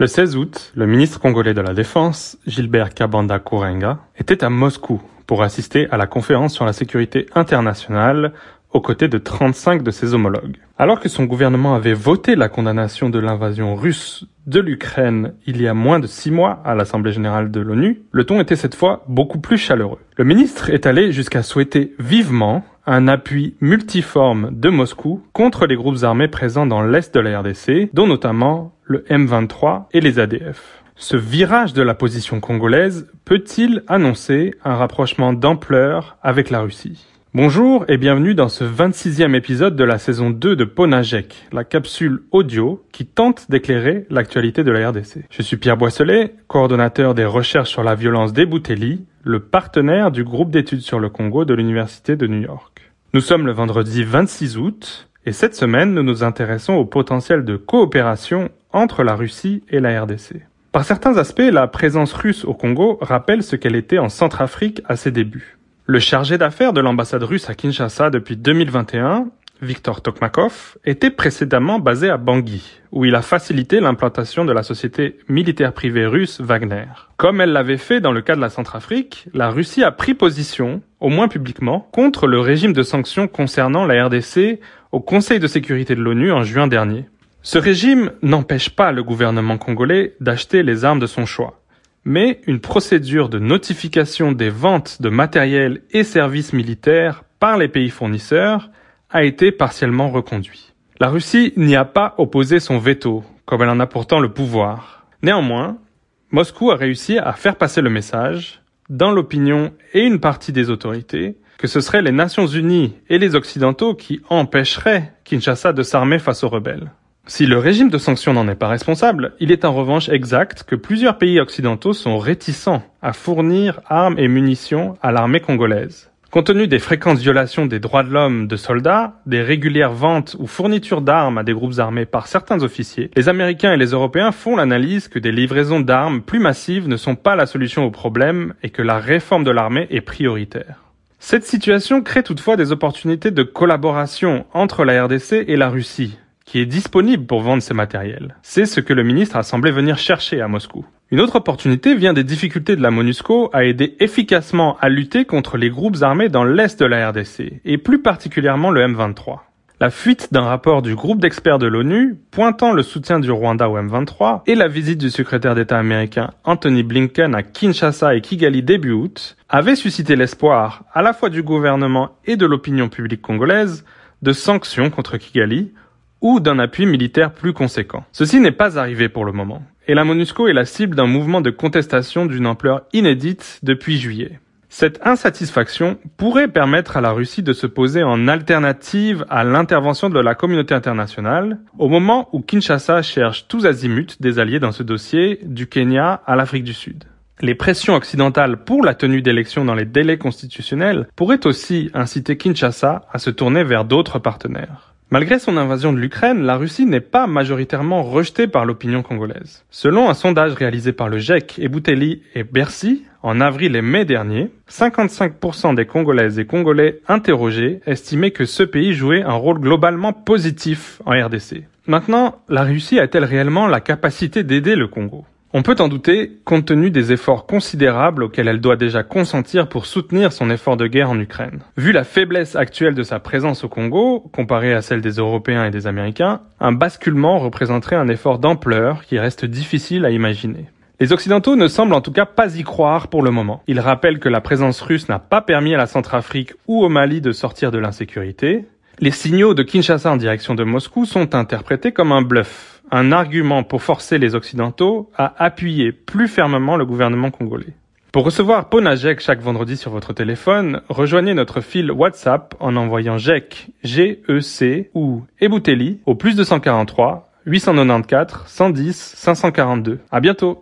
Le 16 août, le ministre congolais de la Défense, Gilbert Kabanda Kourenga, était à Moscou pour assister à la conférence sur la sécurité internationale aux côtés de 35 de ses homologues. Alors que son gouvernement avait voté la condamnation de l'invasion russe de l'Ukraine il y a moins de six mois à l'Assemblée générale de l'ONU, le ton était cette fois beaucoup plus chaleureux. Le ministre est allé jusqu'à souhaiter vivement un appui multiforme de Moscou contre les groupes armés présents dans l'est de la RDC, dont notamment le M23 et les ADF. Ce virage de la position congolaise peut-il annoncer un rapprochement d'ampleur avec la Russie? Bonjour et bienvenue dans ce 26e épisode de la saison 2 de Ponajek, la capsule audio qui tente d'éclairer l'actualité de la RDC. Je suis Pierre Boisselet, coordonnateur des recherches sur la violence des Boutelli, le partenaire du groupe d'études sur le Congo de l'Université de New York. Nous sommes le vendredi 26 août et cette semaine nous nous intéressons au potentiel de coopération entre la Russie et la RDC. Par certains aspects, la présence russe au Congo rappelle ce qu'elle était en Centrafrique à ses débuts. Le chargé d'affaires de l'ambassade russe à Kinshasa depuis 2021, Viktor Tokmakov, était précédemment basé à Bangui, où il a facilité l'implantation de la société militaire privée russe Wagner. Comme elle l'avait fait dans le cas de la Centrafrique, la Russie a pris position, au moins publiquement, contre le régime de sanctions concernant la RDC au Conseil de sécurité de l'ONU en juin dernier. Ce régime n'empêche pas le gouvernement congolais d'acheter les armes de son choix mais une procédure de notification des ventes de matériel et services militaires par les pays fournisseurs a été partiellement reconduite. La Russie n'y a pas opposé son veto, comme elle en a pourtant le pouvoir. Néanmoins, Moscou a réussi à faire passer le message, dans l'opinion et une partie des autorités, que ce seraient les Nations Unies et les Occidentaux qui empêcheraient Kinshasa de s'armer face aux rebelles. Si le régime de sanctions n'en est pas responsable, il est en revanche exact que plusieurs pays occidentaux sont réticents à fournir armes et munitions à l'armée congolaise. Compte tenu des fréquentes violations des droits de l'homme de soldats, des régulières ventes ou fournitures d'armes à des groupes armés par certains officiers, les Américains et les Européens font l'analyse que des livraisons d'armes plus massives ne sont pas la solution au problème et que la réforme de l'armée est prioritaire. Cette situation crée toutefois des opportunités de collaboration entre la RDC et la Russie, qui est disponible pour vendre ces matériels. C'est ce que le ministre a semblé venir chercher à Moscou. Une autre opportunité vient des difficultés de la MONUSCO à aider efficacement à lutter contre les groupes armés dans l'est de la RDC, et plus particulièrement le M23. La fuite d'un rapport du groupe d'experts de l'ONU pointant le soutien du Rwanda au M23 et la visite du secrétaire d'État américain Anthony Blinken à Kinshasa et Kigali début août avaient suscité l'espoir, à la fois du gouvernement et de l'opinion publique congolaise, de sanctions contre Kigali ou d'un appui militaire plus conséquent. Ceci n'est pas arrivé pour le moment, et la MONUSCO est la cible d'un mouvement de contestation d'une ampleur inédite depuis juillet. Cette insatisfaction pourrait permettre à la Russie de se poser en alternative à l'intervention de la communauté internationale au moment où Kinshasa cherche tous azimuts des alliés dans ce dossier, du Kenya à l'Afrique du Sud. Les pressions occidentales pour la tenue d'élections dans les délais constitutionnels pourraient aussi inciter Kinshasa à se tourner vers d'autres partenaires. Malgré son invasion de l'Ukraine, la Russie n'est pas majoritairement rejetée par l'opinion congolaise. Selon un sondage réalisé par le GIEC, Ebouteli et Bercy, en avril et mai dernier, 55% des Congolaises et Congolais interrogés estimaient que ce pays jouait un rôle globalement positif en RDC. Maintenant, la Russie a-t-elle réellement la capacité d'aider le Congo? On peut en douter, compte tenu des efforts considérables auxquels elle doit déjà consentir pour soutenir son effort de guerre en Ukraine. Vu la faiblesse actuelle de sa présence au Congo, comparée à celle des Européens et des Américains, un basculement représenterait un effort d'ampleur qui reste difficile à imaginer. Les Occidentaux ne semblent en tout cas pas y croire pour le moment. Ils rappellent que la présence russe n'a pas permis à la Centrafrique ou au Mali de sortir de l'insécurité. Les signaux de Kinshasa en direction de Moscou sont interprétés comme un bluff, un argument pour forcer les Occidentaux à appuyer plus fermement le gouvernement congolais. Pour recevoir Ponajek chaque vendredi sur votre téléphone, rejoignez notre fil WhatsApp en envoyant GEC, G-E-C ou Ebouteli au plus 243 894 110 542. À bientôt!